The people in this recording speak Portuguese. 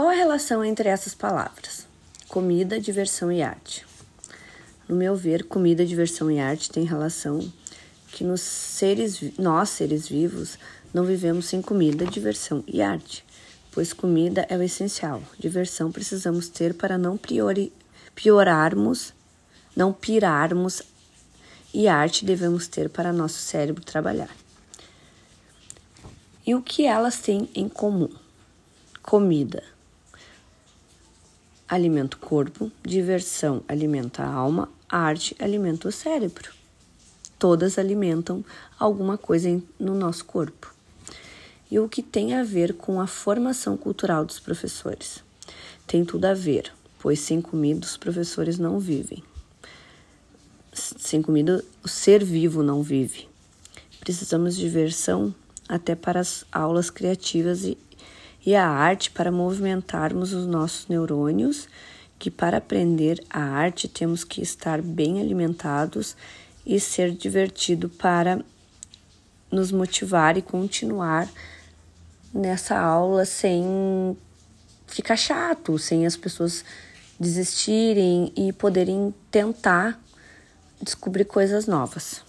Qual a relação entre essas palavras? Comida, diversão e arte. No meu ver, comida, diversão e arte têm relação que nos seres, nós seres vivos não vivemos sem comida, diversão e arte, pois comida é o essencial. Diversão precisamos ter para não priori, piorarmos, não pirarmos e arte devemos ter para nosso cérebro trabalhar. E o que elas têm em comum? Comida alimenta o corpo, diversão alimenta a alma, arte alimenta o cérebro. Todas alimentam alguma coisa no nosso corpo. E o que tem a ver com a formação cultural dos professores? Tem tudo a ver, pois sem comida os professores não vivem. Sem comida o ser vivo não vive. Precisamos de diversão até para as aulas criativas e e a arte para movimentarmos os nossos neurônios, que para aprender a arte temos que estar bem alimentados e ser divertido para nos motivar e continuar nessa aula sem ficar chato, sem as pessoas desistirem e poderem tentar descobrir coisas novas.